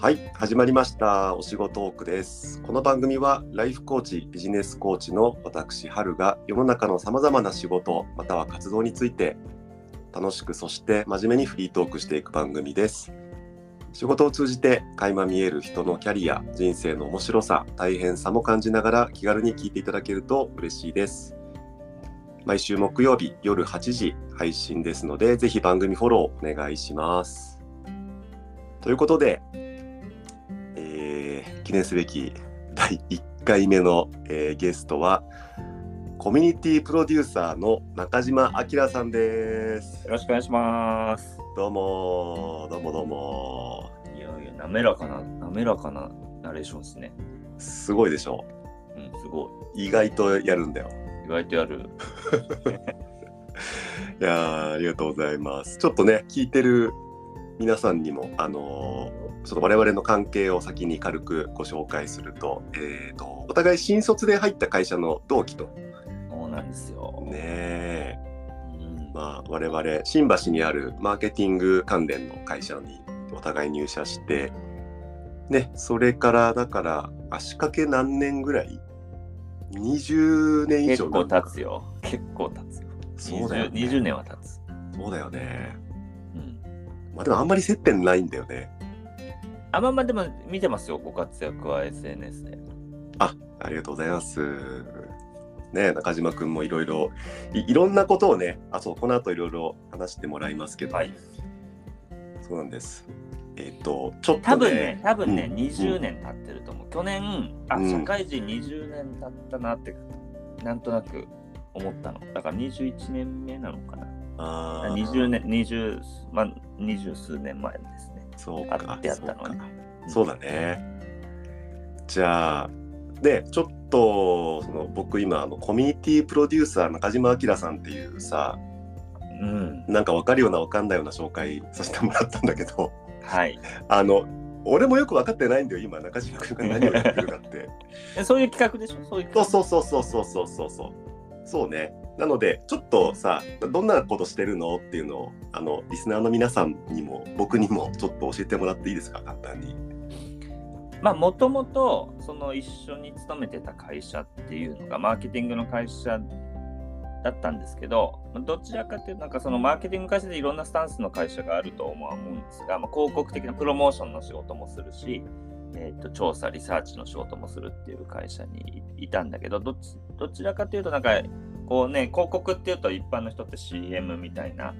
はい始まりました。お仕事トークです。この番組はライフコーチビジネスコーチの私春が世の中のさまざまな仕事または活動について楽しくそして真面目にフリートークしていく番組です。仕事を通じて垣間見える人のキャリア人生の面白さ大変さも感じながら気軽に聞いていただけると嬉しいです。毎週木曜日夜8時配信ですのでぜひ番組フォローお願いします。ということで、記念すべき第1回目の、えーゲストはコミュニティプロデューサーの中島明さんですよろしくお願いします。どうもどうもどうもいやいや、滑らかな、滑らかなナレーションですね。すごいでしょうん、すご意外とやるんだよい。意外とやる。いやーありがとうございます。ちょっとね、聞いてる皆さんにも、あのーその我々の関係を先に軽くご紹介すると、えーと、お互い新卒で入った会社の同期と、そうなんですよ。ねえ、うん、まあ、我々、新橋にあるマーケティング関連の会社にお互い入社して、ね、それから、だから、足掛け何年ぐらい ?20 年以結構上なん経つよ。結構経つよ。そうだよ、ね。20, 20年は経つ。そうだよね。うん。まあ、でもあんまり接点ないんだよね。あまあまあでも見てますよ、ご活躍は SNS で。あ、ありがとうございます。ね、中島くんもいろいろ、いいろんなことをね、あ、そう、この後いろいろ話してもらいますけど、はい。そうなんです。えっ、と、ちょっと、ね、多分ね、多分ね、うん20年経ってると思う。去年、あ、うん社会人20年経ったなって、なんとなく思ったの。だから21年目なのかな。あー20年、20、まあ、20数年前ですね。そうかあってやったのにそうかそうだね。じゃあ、で、ちょっと、その僕今、あのコミュニティプロデューサー中島明さんっていうさ、うん。なんか分かるような分かんないような紹介させてもらったんだけど、はい。あの、俺もよく分かってないんだよ、今、中島君が何をやってるかって。えそういう企画でしょ？そういうそう企そうそうそうそうそうそうそう。そうね。なので、ちょっとさ、どんなことしてるの？っていうのを、あの、リスナーの皆さんにも、僕にもちょっと教えてもらっていいですか、簡単に。まあ、もともと、その一緒に勤めてた会社っていうのが、マーケティングの会社だったんですけど、どちらかというと、なんかそのマーケティング会社でいろんなスタンスの会社があると思うんですが、まあ、広告的なプロモーションの仕事もするし、えー、と調査、リサーチの仕事もするっていう会社にいたんだけど、どちどちらかというと、なんか、こうね、広告っていうと一般の人って CM みたいな、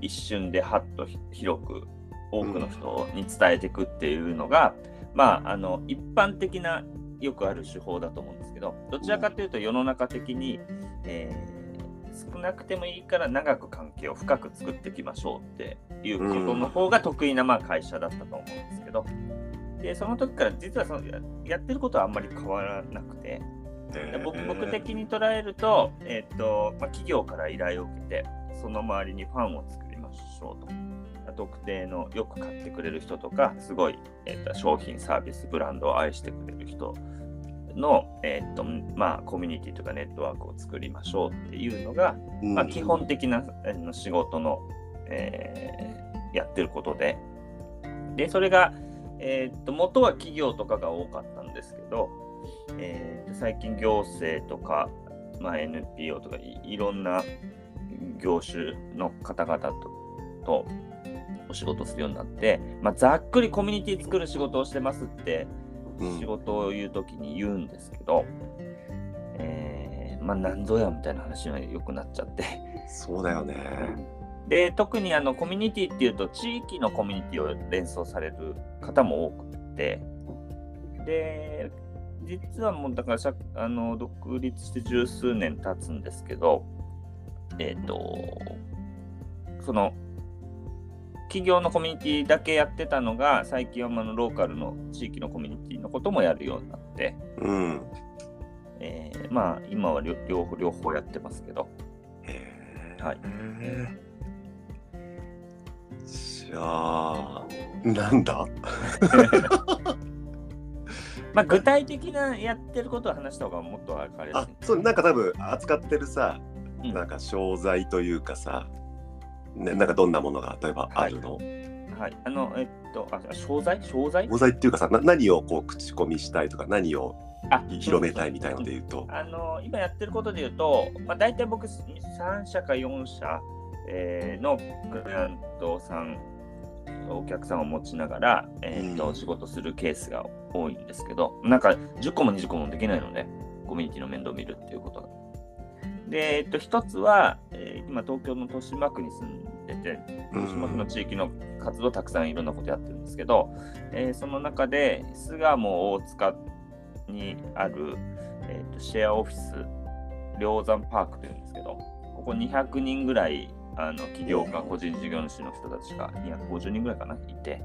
一瞬でハッとひ広く多くの人に伝えていくっていうのが、まあ、あの、一般的なよくある手法だと思うんですけど、どちらかというと世の中的に、えー少なくてもいいから長く関係を深く作っていきましょうっていうことの方が得意なまあ会社だったと思うんですけど、でその時から実はそのややってることはあんまり変わらなくて、で僕僕的に捉えると,、えーとまあ、企業から依頼を受けてその周りにファンを作りましょうと。特定のよく買ってくれる人とかすごい、えーと商品サービスブランドを愛してくれる人の、えーとまあ、コミュニティとかネットワークを作りましょうっていうのが、うん。まあ、基本的な仕事の、えーやってることで、で、それが、えーっと、元は企業とかが多かったんですけど、えー最近行政とか、まあ、NPO とかいいろんな業種の方々ととお仕事するようになって、まあ、ざっくりコミュニティ作る仕事をしてますってうん。仕事を言うときに言うんですけど、えーまあ何ぞやみたいな話がよくなっちゃって。そうだよね。で特にあのコミュニティっていうと地域のコミュニティを連想される方も多くて。で実はもうだからしゃあの独立して十数年経つんですけどえっ、とその企業のコミュニティだけやってたのが最近はあのローカルの地域のコミュニティのこともやるようになって、うん。えーまあ今は両両方両方やってますけどへはいえ。じゃあ、なんだ？まあ具体的なやってることを話した方がもっと分かりやあすい。そうなんか多分扱ってるさ、うん。なんか商材というかさ、ね、なんかどんなものが例えばあるの、はい、あの、えっと、あ、商材？商材？商材っていうかさ、な何をこう口コミしたいとか、何をあ広めたいみたいので言うと。あの今やってることで言うと、まあ、大体僕3社か4社、えーのクライアントさんお客さんを持ちながら、えーとうん。仕事するケースが多いんですけどなんか10個も20個もできないのでコミュニティの面倒を見るっていうことが。で、えっと、一つは、えー今東京の豊島区に住んでて豊島区の地域の活動たくさんいろんなことやってるんですけど、えーその中で巣鴨大塚にある、えーとシェアオフィス梁山パークというんですけどここ200人ぐらいあの起業家個人事業主の人たちが250人ぐらいかないて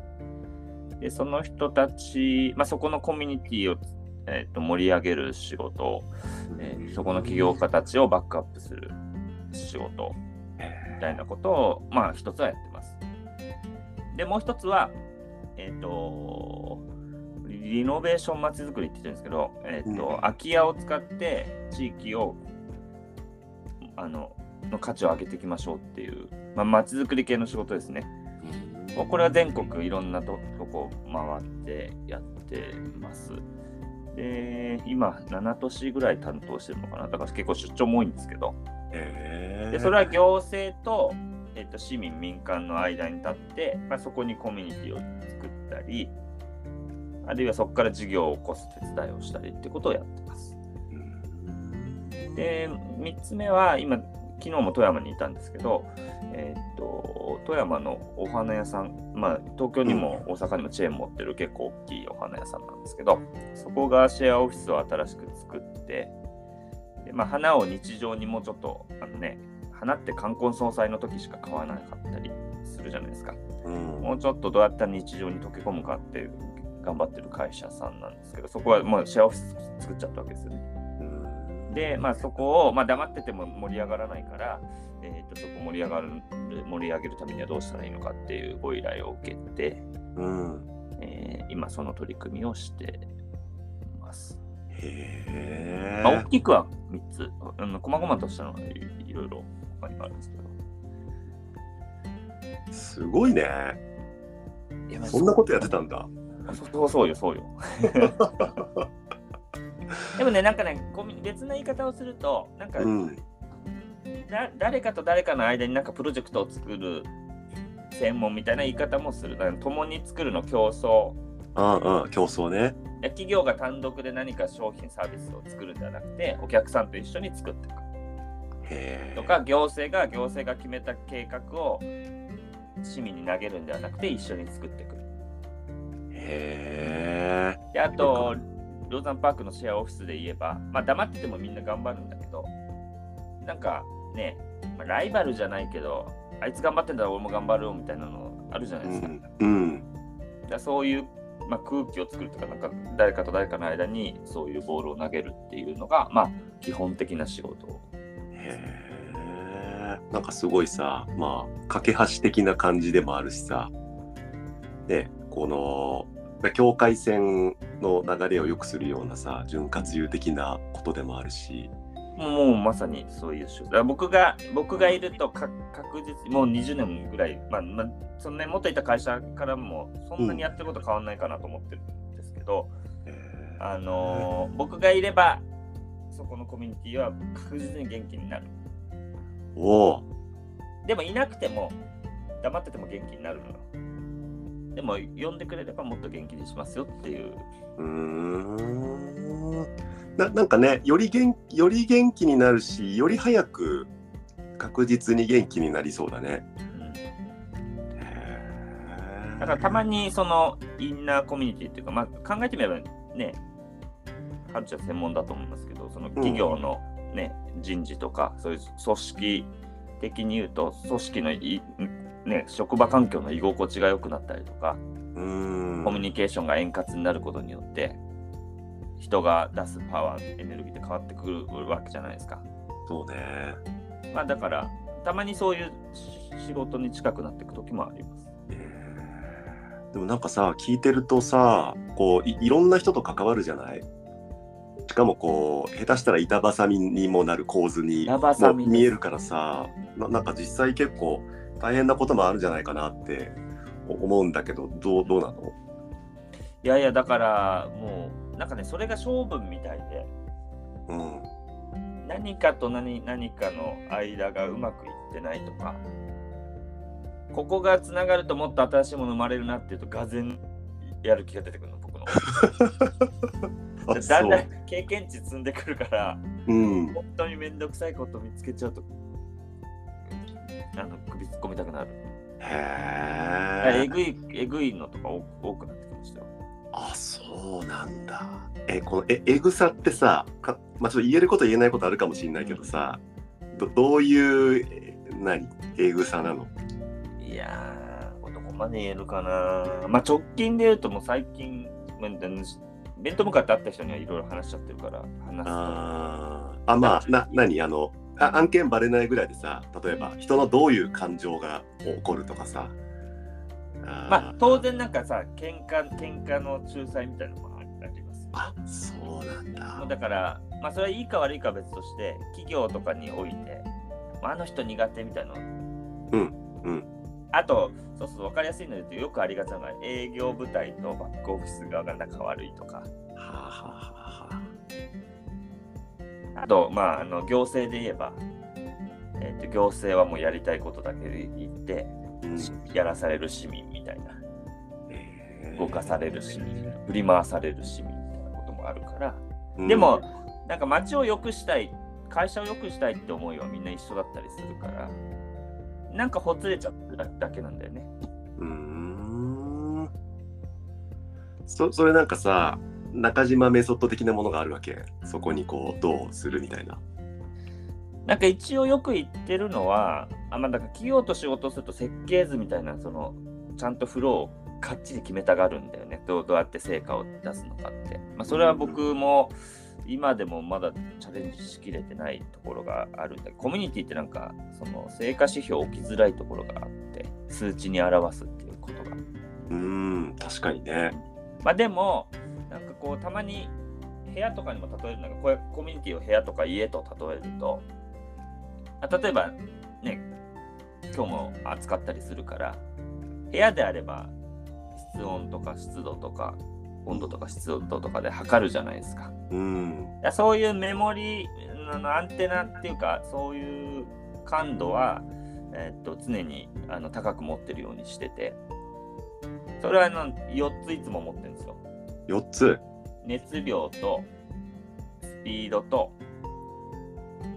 でその人たち、まあ、そこのコミュニティを、えーと盛り上げる仕事、えーそこの起業家たちをバックアップする仕事みたいなことを、まあ、一つはやってます。で、もう一つは、えっ、と、リノベーションまちづくりって言ってるんですけど、えっ、と、うん空き家を使って地域を、あの、の価値を上げていきましょうっていう、まあ、づくり系の仕事ですね。これは全国いろんなととこ回ってやってます。で、今、7都市ぐらい担当してるのかな。だから結構出張も多いんですけど、へーでそれは行政と,、えっと市民、民間の間に立って、まあ、そこにコミュニティを作ったり、あるいはそこから事業を起こす手伝いをしたりってことをやってます。うんで、3つ目は、今、昨日も富山にいたんですけど、えっと富山のお花屋さん、まあ、東京にも大阪にもチェーン持ってる結構大きいお花屋さんなんですけど、そこがシェアオフィスを新しく作って、でまあ、花を日常にもうちょっと、あのね、花って冠婚葬祭の時しか買わなかったりするじゃないですか。うんもうちょっとどうやったら日常に溶け込むかっていう頑張ってる会社さんなんですけど、そこはもうシェアオフィス作っちゃったわけですよね。うんで、まあ、そこを、まあ、黙ってても盛り上がらないから、えー、とそこ盛り上がる盛り上げるためにはどうしたらいいのかっていうご依頼を受けて、うんえー今その取り組みをしています。へまあ、大え。きくは3つ、うん、細々としたのはいいろいろ他にもあるんですけど。すごいね。いやそんなことやってたんだ。そうそうよ、そうよ。でもね、なんかね、コミ別な言い方をすると、なんか、うん。だ誰かと誰かの間になんかプロジェクトを作る専門みたいな言い方もする。だから共に作るの競争。ああ、競争ね。企業が単独で何か商品サービスを作るんじゃなくて、お客さんと一緒に作っていく。とか、行政が行政が決めた計画を市民に投げるんではなくて、一緒に作っていく。へえ。で、あと、ローザンパークのシェアオフィスで言えば、まあ黙っててもみんな頑張るんだけど、なんかね、まあライバルじゃないけど、あいつ頑張ってんだら俺も頑張るよみたいなのあるじゃないうですか。ん。うん。だそういう、まあ、空気を作るとか、なんか誰かと誰かの間にそういうボールを投げるっていうのが、まあ基本的な仕事。へえ。なんかすごいさ、まあ、架け橋的な感じでもあるしさ、ね、この、境界線の流れを良くするようなさ、潤滑油的なことでもあるし、もうまさにそういう仕事。だから僕が、僕がいるとか確実にもう20年ぐらい、まあ、まあ、そのね、元いた会社からもそんなにやってること変わんないかなと思ってるんですけど、へえあのー僕がいれば、そこのコミュニティは確実に元気になる。おお、でもいなくても、黙ってても元気になるのよ。でも、呼んでくれればもっと元気にしますよっていう。うーんななんかねより元より元気になるしより早く確実に元気になりそうだね。うんだからたまにそのインナーコミュニティっていうか、まあ、考えてみればね、ハルちゃん専門だと思いますけど、その企業の、ね人事とか、そういう組織的に言うと、組織のい、ね、職場環境の居心地が良くなったりとか、コミュニケーションが円滑になることによって、人が出すパワー、エネルギーって変わってくるわけじゃないですか。そうね。まあだから、たまにそういうし仕事に近くなっていく時もあります。でもなんかさ聞いてるとさこういいろんな人と関わるじゃない？しかもこう下手したら板挟みにもなる構図に見えるからさななんか実際結構大変なこともあるんじゃないかなって思うんだけどどうどうなの？いやいやだからもうなんかねそれが勝負みたいで。うん。何かと何何かの間がうまくいってないとか。ここがつながるともっと新しいもの生まれるなっていうとがぜんやる気が出てくるの僕の。あだんだそん経験値積んでくるからううん。本当に面倒くさいこと見つけちゃうとあの首突っ込みたくなる。へええぐいえぐいのとか多多くなってきましたよ。あそうなんだ。えこのええぐさってさか、まあ、ちょっと言えること言えないことあるかもしれないけどさどどういうえ何？えぐさなの？いやー、どこまで言えるかな。まあ直近で言うともう最近、まあ面と向かって会った人にはいろいろ話しちゃってるから、話すあー。あまあな何？あのあ案件バレないぐらいでさ例えば人のどういう感情が起こるとかさ。まあ当然なんかさ、喧嘩喧嘩の仲裁みたいなのもありますよ。あそうなんだ。もうだから、まあそれはいいか悪いかは別として、企業とかにおいて、まああの人苦手みたいなの。うんうん。あと、そうそう、分かりやすいので言うと、よくありがちなのが、営業部隊とバックオフィス側が仲悪いとか、はあ、はあはあ。はあと、まあ、あの行政で言えば、えーと、行政はもうやりたいことだけで言って、やらされる市民みたいな、動かされる市民、振り回される市民みたいなこともあるから、うん。でも、なんか街を良くしたい、会社を良くしたいって思いはみんな一緒だったりするから、なんかほつれちゃってるだけなんだよね。うーん。そそれなんかさ中島メソッド的なものがあるわけそこにこうどうするみたいななんか一応よく言ってるのは、あまあ、だから企業と仕事をすると設計図みたいな、その、ちゃんとフローをかっちり決めたがるんだよね。どうどうやって成果を出すのかって。まあ、それは僕も今でもまだチャレンジしきれてないところがあるんだけど、コミュニティってなんか、その成果指標置きづらいところがあって、数値に表すっていうことが。うーん確かにねまあでも、なんかこう、たまに部屋とかにも例えるんだけど、こういうコミュニティを部屋とか家と例えると、あ例えばね、今日も暑かったりするから、部屋であれば室温とか湿度とか温度とか湿度とかで測るじゃないですか。うんそういうメモリあのアンテナっていうか、そういう感度は、えっと常にあの高く持ってるようにしてて、それはあの4ついつも持ってるんですよ。4つ。熱量とスピードと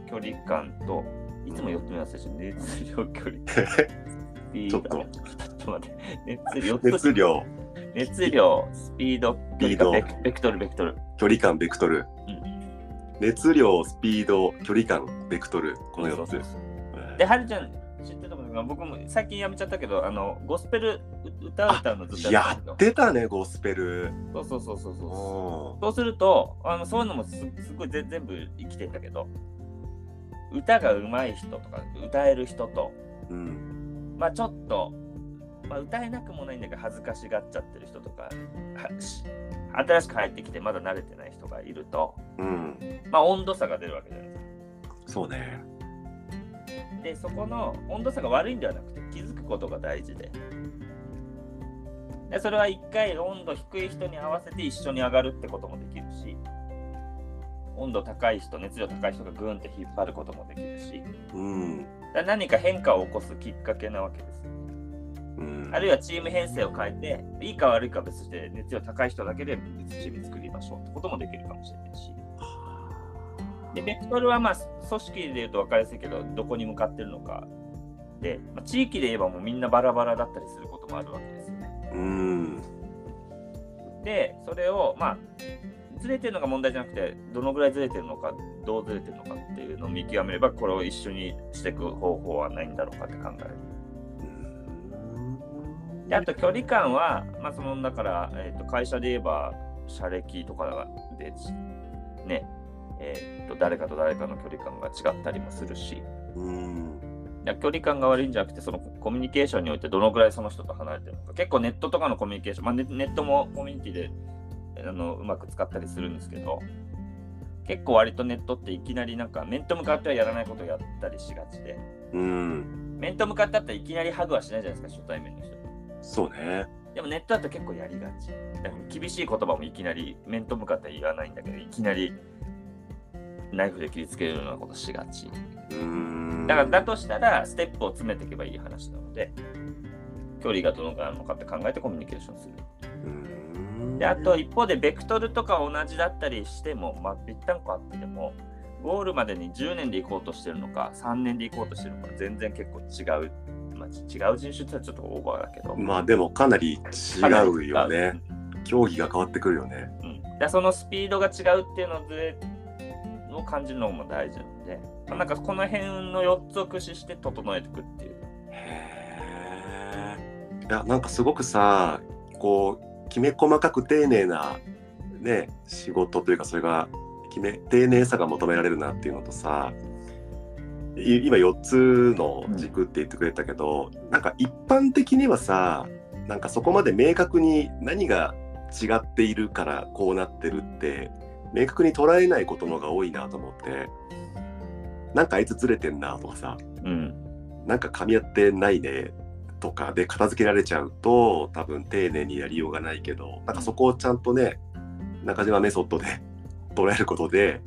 距離感といつも4つ目忘れてる熱量距離。スピード。ちょっと待って。熱量。熱量。熱量スピードピード。ベクトルベクトル。距離感ベクトル、熱量スピード距離感ベクトル。この4つ。ではるちゃん知ってたと思うけど僕も最近やめちゃったけどあのゴスペル歌う歌うのずっとやってたねゴスペル。そうそうそうそうそう。おそうすると、あのそういうのもすすごいぜ全部生きてんだけど、歌が上手い人とか、歌える人と、ーうん。まあちょっと、まあ、歌えなくもないんだけど、恥ずかしがっちゃってる人とか、新しく入ってきてまだ慣れてない人がいると、うん。まあ温度差が出るわけじゃないですか。そうねで、そこの温度差が悪いんではなくて、気づくことが大事で。でそれは一回温度低い人に合わせて一緒に上がるってこともできるし、温度高い人、熱量高い人がグーンって引っ張ることもできるし、うんだ何か変化を起こすきっかけなわけです。うんあるいはチーム編成を変えて、いいか悪いかは別として熱量高い人だけで別チーム作りましょうってこともできるかもしれないし。で、ベクトルはまあ組織で言うと分かりやすいけど、どこに向かってるのか。で、まあ、地域で言えばもうみんなバラバラだったりすることもあるわけですよね。うんで、それをまあ、ずれてるのが問題じゃなくて、どのぐらいずれてるのか、どうずれてるのかっていうのを見極めれば、これを一緒にしていく方法はないんだろうかって考える。であと距離感は、まあ、そのだから、えー、と会社で言えば、社歴とかで、ね、えー、と誰かと誰かの距離感が違ったりもするし、うん距離感が悪いんじゃなくて、そのコミュニケーションにおいてどのぐらいその人と離れてるのか、結構ネットとかのコミュニケーション、まあ、ネネットもコミュニティであのうまく使ったりするんですけど、結構割とネットっていきなりなんか面と向かってはやらないことをやったりしがちで、うん面と向かってあったらいきなりハグはしないじゃないですか、初対面の人。そうね。でもネットだと結構やりがち。厳しい言葉もいきなり面と向かって言わないんだけど、いきなりナイフで切りつけるようなことしがち。だからだとしたら、ステップを詰めていけばいい話なので、距離がどのくらいなのかって考えてコミュニケーションする。で、あと一方で、ベクトルとか同じだったりしても、まあ、ぴったんこあってても、ゴールまでに10年で行こうとしてるのか、3年で行こうとしてるのか、全然結構違う。まあ、ち違う人種ってちょっとオーバーだけど。まあでもかなり違うよね。競技が変わってくるよね。うん、でそのスピードが違うっていうのでを感じるのも大事なので、まあ、なんかこの辺の4つを駆使して整えていくっていう。へ。いやなんかすごくさこうきめ細かく丁寧なね仕事というかそれがきめ丁寧さが求められるなっていうのとさ今4つの軸って言ってくれたけど、なんか一般的にはさなんかそこまで明確に何が違っているからこうなってるって明確に捉えないことの方が多いなと思ってなんかあいつずれてんなとかさうん。なんか噛み合ってないねとかで片付けられちゃうと多分丁寧にやりようがないけどなんかそこをちゃんとね中島メソッドで 捉えることで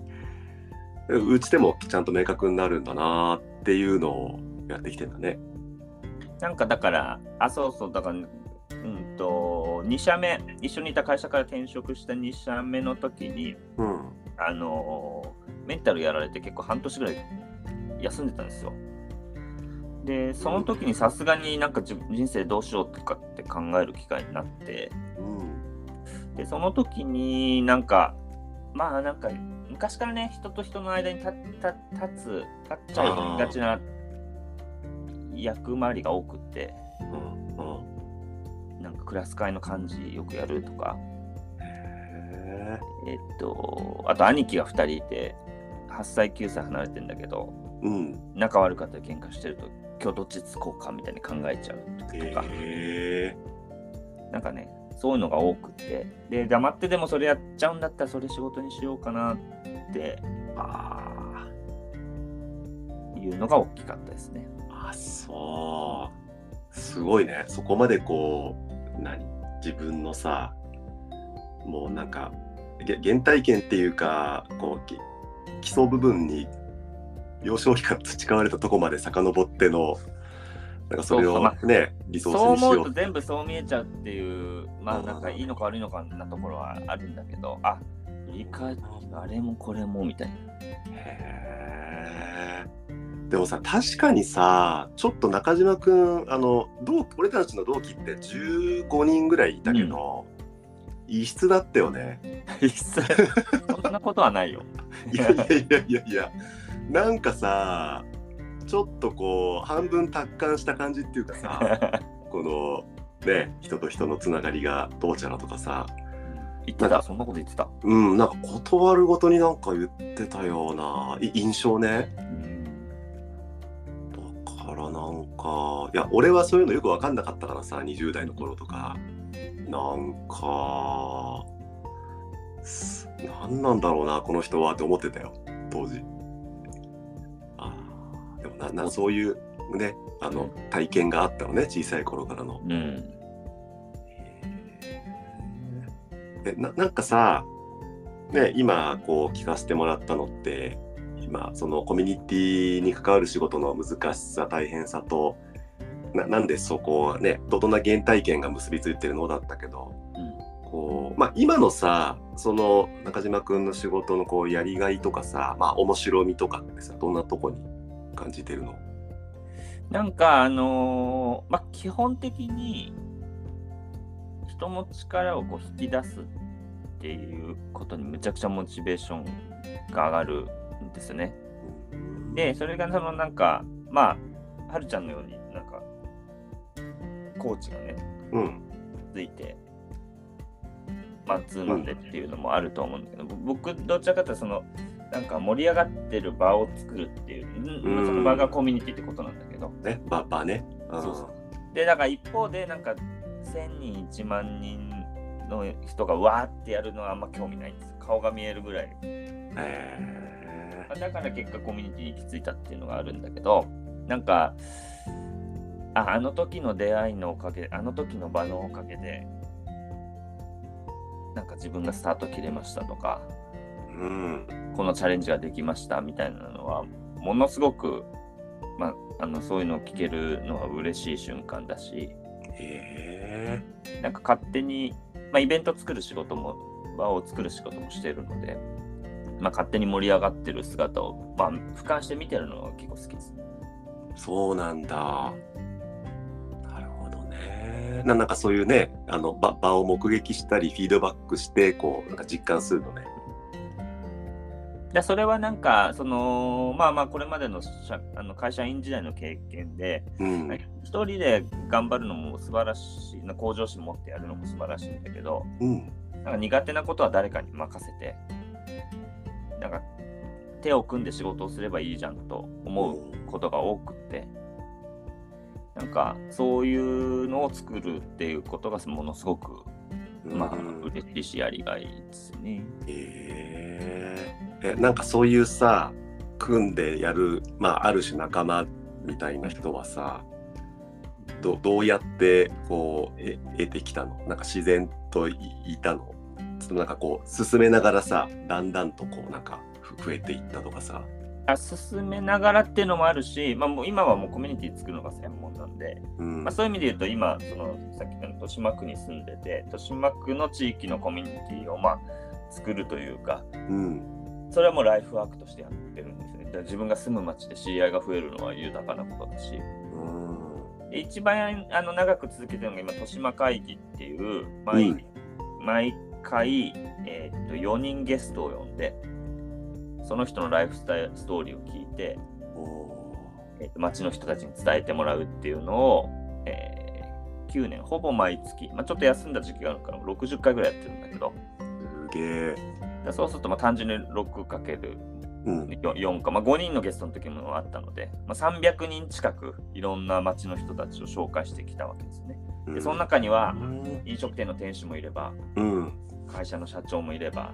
うちでもちゃんと明確になるんだなっていうのをやってきてんだね。なんかだから、あ、そうそう、だから、2社目、一緒にいた会社から転職した2社目の時に、うん、あのーメンタルやられて結構半年ぐらい休んでたんですよ。で、その時にさすがになんか自人生どうしようとかって考える機会になって、うん、で、その時になんか、まあなんか、昔からね、人と人の間に立立立つ、立っちゃいがちな役回りが多くって、うん、うん。なんかクラス会の幹事よくやるとか、へえっと、あと兄貴が2人いて、8歳、9歳離れてんだけど、ーうん。仲悪かったり喧嘩してると、今日どっちつこうかみたいに考えちゃうとか、へなんかね、そういうのが多くて、で、黙ってでもそれやっちゃうんだったら、それ仕事にしようかなってー。あいうのが大きかったですね。ーあそう。すごいね。そこまでこう何？自分のさもうなんかげ原体験っていうかこうき基礎部分に幼少期から培われたとこまで遡ってのなんかそれをねリソそうースにしよう。思うと全部そう見えちゃうっていう、まあなんかいいのか悪いのかなところはあるんだけど、あ振り返ってあれもこれもみたいな。へーでもさ確かにさちょっと中島くんあの同俺たちの同期って15人ぐらいいたけど、異質だったよね。一切そんなことはないよ。いやいやいやいやいやなんかさちょっとこう半分達観した感じっていうかさ このね人と人のつながりがどうちゃらとかさ言ってた、そんなこと言ってた。うんなんか断るごとになんか言ってたようない印象ね。だからなんかいや俺はそういうのよく分かんなかったからさ20代の頃とか。なんかす何なんだろうなこの人はって思ってたよ当時。あーでもななそういうねあの体験があったのね小さい頃からの。うん。えななんかさね今こう聞かせてもらったのって今そのコミュニティに関わる仕事の難しさ大変さとななんでそこはねどんな原体験が結びついてるのだったけどこう、まあ、今のさその中島君の仕事のこうやりがいとかさ、まあ、面白みとかってさどんなとこに感じてるの？なんかあのーまあ基本的に人の力をこう引き出すっていうことにむちゃくちゃモチベーションが上がるんですよね。で、それがそのなんか、まあ、はるちゃんのようになんか、コーチがね、うん。ついて、マンツーマンでっていうのもあると思うんだけど、僕、どちらかというとその、なんか盛り上がってる場を作るっていう、うん。その場がコミュニティってことなんだけど、ねババね。うん。そうそう。で、だから一方で、なんか、1000人、1万人の人がわーってやるのはあんま興味ないんです。よ。顔が見えるぐらい。へだから結果コミュニティに行き着いたっていうのがあるんだけど、なんか、ああの時の出会いのおかげあの時の場のおかげでなんか自分がスタート切れましたとかうん。このチャレンジができましたみたいなのはものすごく、まあ、あのそういうのを聞けるのは嬉しい瞬間だしへなんか勝手に、まあ、イベント作る仕事も場を作る仕事もしているので、まあ、勝手に盛り上がってる姿を、まあ、俯瞰して見てるのが結構好きですそうなんだ。なるほどね。ななんかそういうね、あの場場を目撃したり、フィードバックして、こう、なんか実感するのね。でそれはなんかそのまあまあこれまでの社あの会社員時代の経験でうん。一人で頑張るのも素晴らしいな向上心持ってやるのも素晴らしいんだけどうん。なんか苦手なことは誰かに任せてなんか手を組んで仕事をすればいいじゃんと思うことが多くって。なんかそういうのを作るっていうことがものすごくまあうん嬉しいしやりがいいですね。えー。えなんかそういうさ組んでやる、まあ、ある種仲間みたいな人はさどどうやってこうえ得てきたの？なんか自然といいたの？っとなんかこう進めながらさだんだんとこうなんかふ増えていったとかさ。あ進めながらっていうのもあるし、まあ、もう今はもうコミュニティ作るのが専門なんで、うんまあ、そういう意味で言うと今そのさっきの豊島区に住んでて豊島区の地域のコミュニティをまあ作るというかうんそれはもうライフワークとしてやってるんですね。だから自分が住む町で知り合いが増えるのは豊かなことだし。うんで一番あの長く続けてるのが今、豊島会議っていう毎,、うん毎回、えーっと4人ゲストを呼んで、その人のライフスタイルストーリーを聞いて、おえーっと町の人たちに伝えてもらうっていうのを、えー9年、ほぼ毎月、まあ、ちょっと休んだ時期があるから60回ぐらいやってるんだけど、ーすげえ。でそうするとまあ単純に 6× うん。4か、まあ、5人のゲストの時もあったので、まあ、300人近くいろんな町の人たちを紹介してきたわけですね。でその中には飲食店の店主もいればうん会社の社長もいれば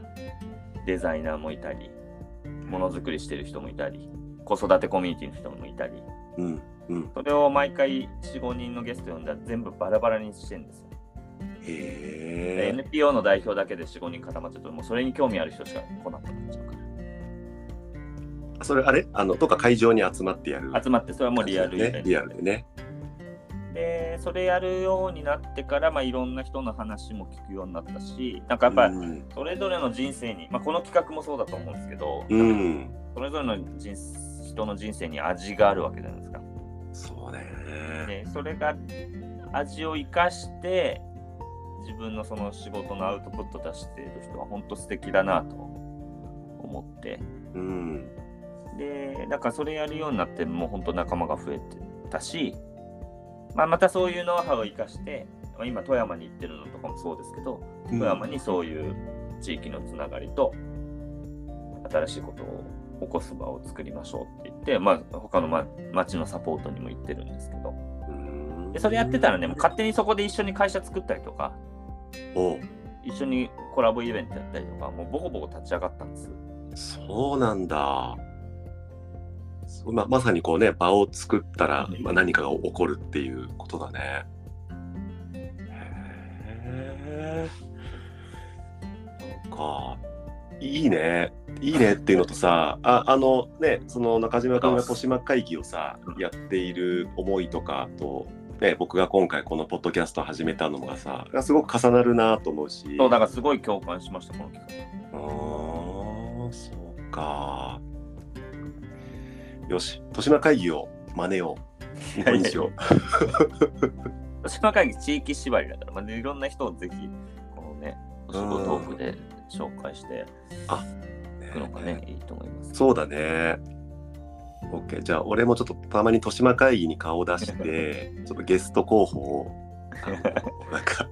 デザイナーもいたりものづくりしてる人もいたり子育てコミュニティの人もいたり。うんうん。それを毎回45人のゲスト呼んだら全部バラバラにしてるんですよ。NPO の代表だけで45人固まっちゃうともうそれに興味ある人しか来なくなっちゃうから。それあれ？あのとか会場に集まってやる。集まってそれはもうリアルイベント。ね。リアルでね。でそれやるようになってから、まあ、いろんな人の話も聞くようになったしなんかやっぱそれぞれの人生に、まあ、この企画もそうだと思うんですけど、うん。それぞれの人人の人生に味があるわけじゃないですか。そうね。でそれが味を生かして自分のその仕事のアウトプット出している人は本当素敵だなと思ってうん。でだからそれやるようになってもう本当仲間が増えてたし、まあ、またそういうノウハウを生かして、まあ、今富山に行ってるのとかもそうですけど富山にそういう地域のつながりと新しいことを起こす場を作りましょうって言って、まあ、他の、ま、町のサポートにも行ってるんですけど。うんでそれやってたらねもう勝手にそこで一緒に会社作ったりとかお一緒にコラボイベントやったりとかもうボコボコ立ち上がったんです。そうなんだ。ままさにこうね場を作ったら、まあ、何かが起こるっていうことだね。へえ。か。いいね。いいねっていうのとさ、ああのね、その中島君が豊島会議をさ、やっている思いとかと、ね、僕が今回このポッドキャストを始めたのがさ、すごく重なるなと思うし。そうだからすごい共感しましたこの企画ああ、そうか。よし、豊島会議を真似よう。日本にしよう。豊島会議地域縛りだから、まあ、いろんな人をぜひこのねお仕事トークで紹介してあいくのがねいいと思いますそうだね。OK。じゃあ、俺もちょっとたまに豊島会議に顔を出して、ちょっとゲスト候補を、なんか、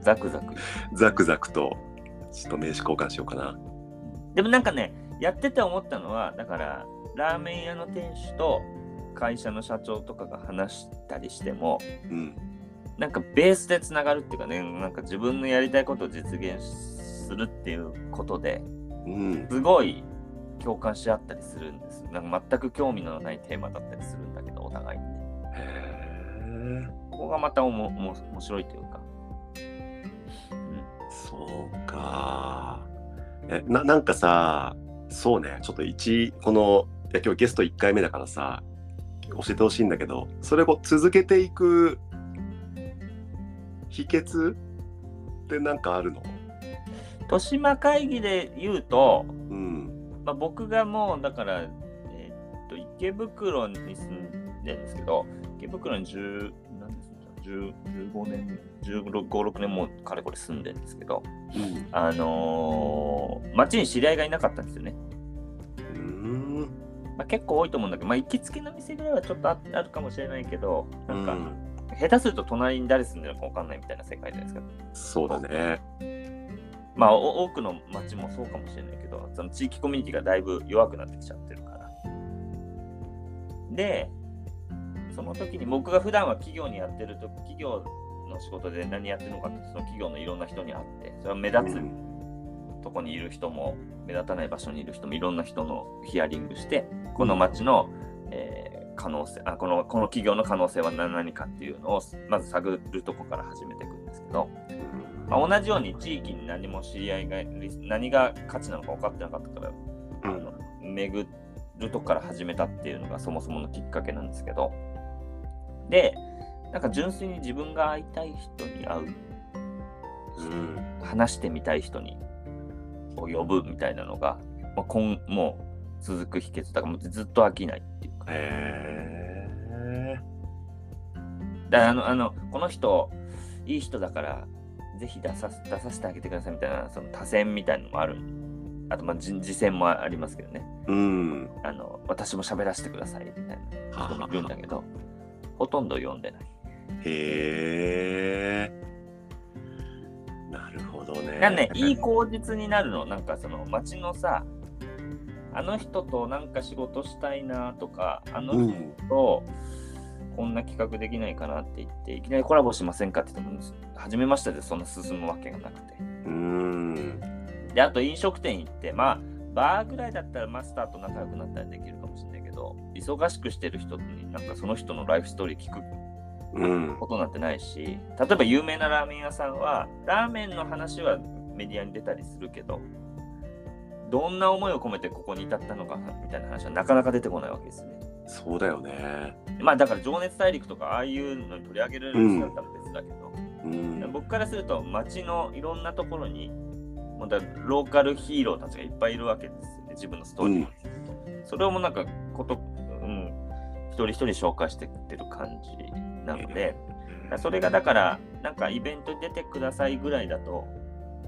ザクザクザクザクと、ちょっと名刺交換しようかな。でもなんかねやってて思ったのはだからラーメン屋の店主と会社の社長とかが話したりしてもうん。なんかベースでつながるっていうかねなんか自分のやりたいことを実現するっていうことでうん。すごい共感し合ったりするんですなんか全く興味のないテーマだったりするんだけどお互いにねへがまたおもおも面白いというか。そうか。えななんかさ、そうね、ちょっと一このいや今日ゲスト1回目だからさ、教えてほしいんだけど、それを続けていく秘訣ってなんかあるの？豊島会議で言うと、うん。まあ、僕がもうだから、えーっと池袋に住んでるんですけど、池袋に10何ですか10 15年、15、6年もうかれこれ住んでるんですけど、うん。あのー街に知り合いがいなかったんですよね。うーん。まあ、結構多いと思うんだけど、まあ、行きつけの店ぐらいはちょっとああるかもしれないけど、なんか、うん下手すると隣に誰住んでるのか分かんないみたいな世界じゃないですか。そうだね。まあ、お多くの町もそうかもしれないけど、その地域コミュニティがだいぶ弱くなってきちゃってるから。で、その時に僕が普段は企業にやってると、企業の仕事で何やってるのかって、その企業のいろんな人に会って、それは目立つとこにいる人も、目立たない場所にいる人も、いろんな人のヒアリングして、この町の、えー可能性あこの、この企業の可能性は何かっていうのを、まず探るとこから始めていくんですけど、まあ、同じように地域に何も知り合いが何が価値なのか分かってなかったから、あの巡るとこから始めたっていうのがそもそものきっかけなんですけどでなんか純粋に自分が会いたい人に会ううん。話してみたい人にを呼ぶみたいなのが、まあ、今もう続く秘訣だからもうずっと飽きないっていうかへえ。だからあのあのこの人いい人だからぜひ出さ出させてあげてくださいみたいなその多選みたいなのもあるあとまあ次次選もありますけどねうん。あの私も喋らせてくださいみたいなは人もいるんだけどほとんど読んでないへえ。なるほどね。なんねいい口実になるのなんかその街のさあの人となんか仕事したいなとかあの人うん。とこんな企画できないかなって言っていきなりコラボしませんかって言っても初めましてでそんな進むわけがなくてうん。で、あと飲食店行って、まあ、バーぐらいだったらマスターと仲良くなったりできるかもしれない忙しくしてる人になんかその人のライフストーリー聞くうん。ことなんてないし、例えば有名なラーメン屋さんは、ラーメンの話はメディアに出たりするけど、どんな思いを込めてここに至ったのかみたいな話はなかなか出てこないわけですよね。そうだよね。まあだから情熱大陸とかああいうのに取り上げられる人だったら別だけど、うん。僕からすると街のいろんなところにもうだローカルヒーローたちがいっぱいいるわけですよね自分のストーリー、それをもうなんかこと、うん、一人一人紹介してってる感じなので、それがだからなんかイベントに出てくださいぐらいだと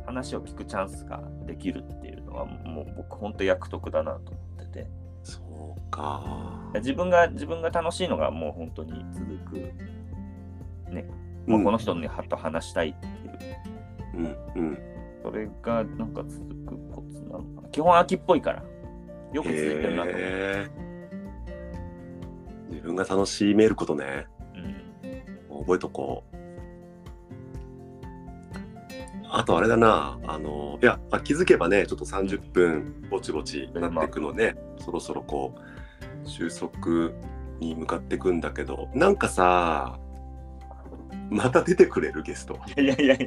話を聞くチャンスができるっていうのはもう僕本当役得だなと思っててそうか。自分が自分が楽しいのがもう本当に続くね、もうこの人にと話したいっていううん。うん。それがなんか続くコツなのかな。基本秋っぽいから。よく続いてるなと思う。へー自分が楽しめることね。うん覚えとこう。あとあれだな、あの、いや、あ気づけばね、ちょっと30分ぼちぼちなっていくので、そろそろこう、収束に向かっていくんだけど、なんかさ、また出てくれるゲスト。いやいやいや、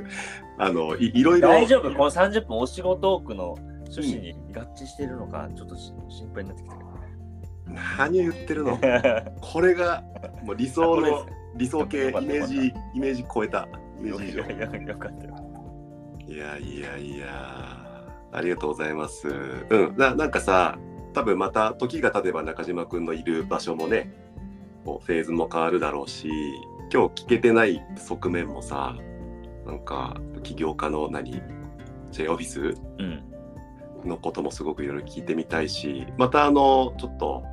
あの、いいろいろ。大丈夫？この30分お仕事トークの趣旨に合致してるのか、ちょっとし心配になってきたけ何を言ってるの？これがもう理想の理想系イメージイメージ超えたイメージ以上いやいや。いやいやいやありがとうございますうんななんかさ多分また時が経てば中島くんのいる場所もねこうフェーズも変わるだろうし今日聞けてない側面もさなんか起業家の何 J オフィスうん。のこともすごくいろいろ聞いてみたいしまたあのちょっと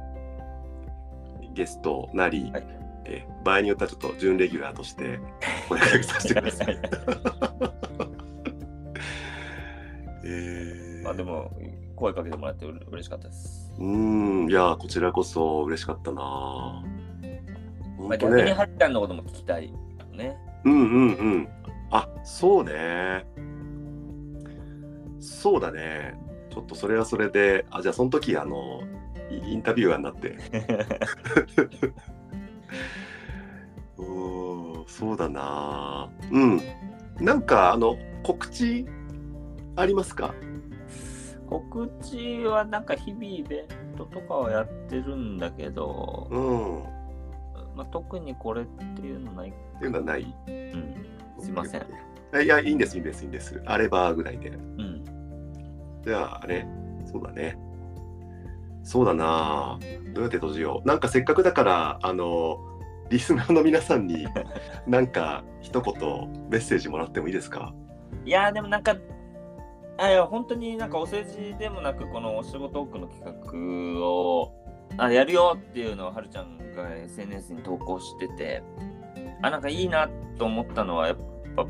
ゲストなり、はいえ場合によってはちょっと準レギュラーとして お願いさせてください。えーまあでも、声かけてもらってうれ嬉しかったです。うーんいやこちらこそ嬉しかったな。まあ、逆にね。はっちゃんのことも聞きたいよね。うんうんうん。あそうね。そうだね。ちょっとそれはそれで、あじゃあその時あのイインタビュアーになって。おーそうだなうんなんかあの告知ありますか？告知はなんか日々イベントとかはやってるんだけど、うんまあ、特にこれっていうのない。っていうのはない？うん。すいません。いやいいんですいいんですいいんですあればぐらいでうん。じゃああれそうだねそうだな。どうやって閉じよう。なんかせっかくだからあのリスナーの皆さんに なんか一言メッセージもらってもいいですか？いやーでもなんか、あいや本当になんかお世辞でもなく、このお仕事多くの企画をあやるよっていうのをはるちゃんが SNS に投稿してて、あ、なんかいいなと思ったのは、やっぱ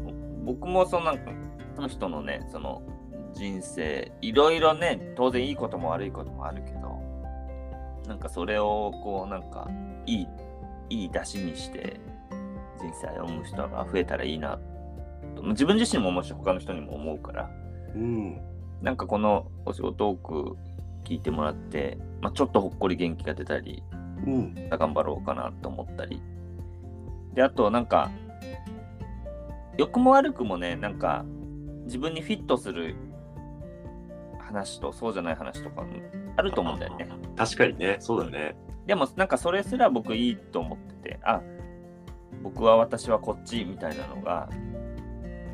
僕もそのなんか、その人のね、その人生、いろいろね、当然いいことも悪いこともあるけど、なんかそれをこうなんか、いい、いい出しにして、人生を読む人が増えたらいいな。と自分自身ももし他の人にも思うから。うん。なんかこのお仕事多く聞いてもらって、まあ、ちょっとほっこり元気が出たりうん。頑張ろうかなと思ったり。であとなんか良くも悪くもねなんか自分にフィットする話とそうじゃない話とかもあると思うんだよね。確かにね。そうだね。でもなんかそれすら僕いいと思っててあ僕は私はこっちみたいなのが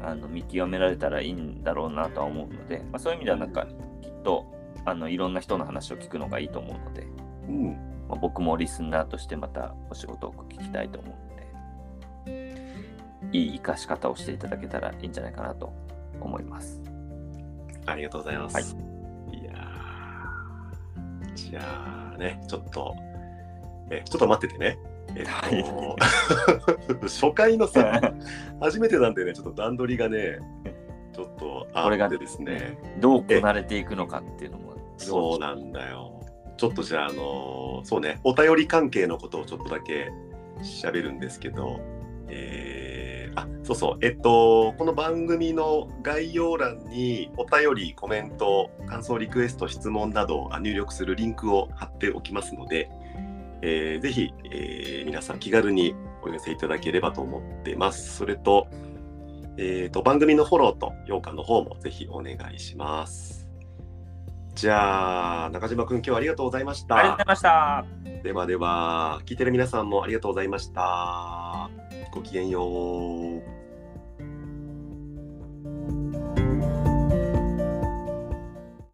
あの見極められたらいいんだろうなとは思うので、まあ、そういう意味ではなんかきっとあのいろんな人の話を聞くのがいいと思うので、うん。まあ、僕もリスナーとしてまたお仕事を聞きたいと思うのでいい生かし方をしていただけたらいいんじゃないかなと思います。ありがとうございます。はいじゃあね、ちょっと、えちょっと待っててね。えっと、初回のさ、初めてなんでね、ちょっと段取りがね、ちょっとあこれがってですね、どうこなれていくのかっていうのもそうなんだよ。ちょっとじゃあ、あのそうね、お便り関係のことをちょっとだけ喋るんですけど、えーあそうそう、えっと、この番組の概要欄にお便り、コメント、感想、リクエスト、質問などを入力するリンクを貼っておきますので、えーぜひ、えー皆さん気軽にお寄せいただければと思ってます。それと、えーと、番組のフォローと評価の方もぜひお願いします。じゃあ、中島くん、今日はありがとうございましたありがとうござい。ました。ではでは、聞いてる皆さんもありがとうございました。ごきげんよう。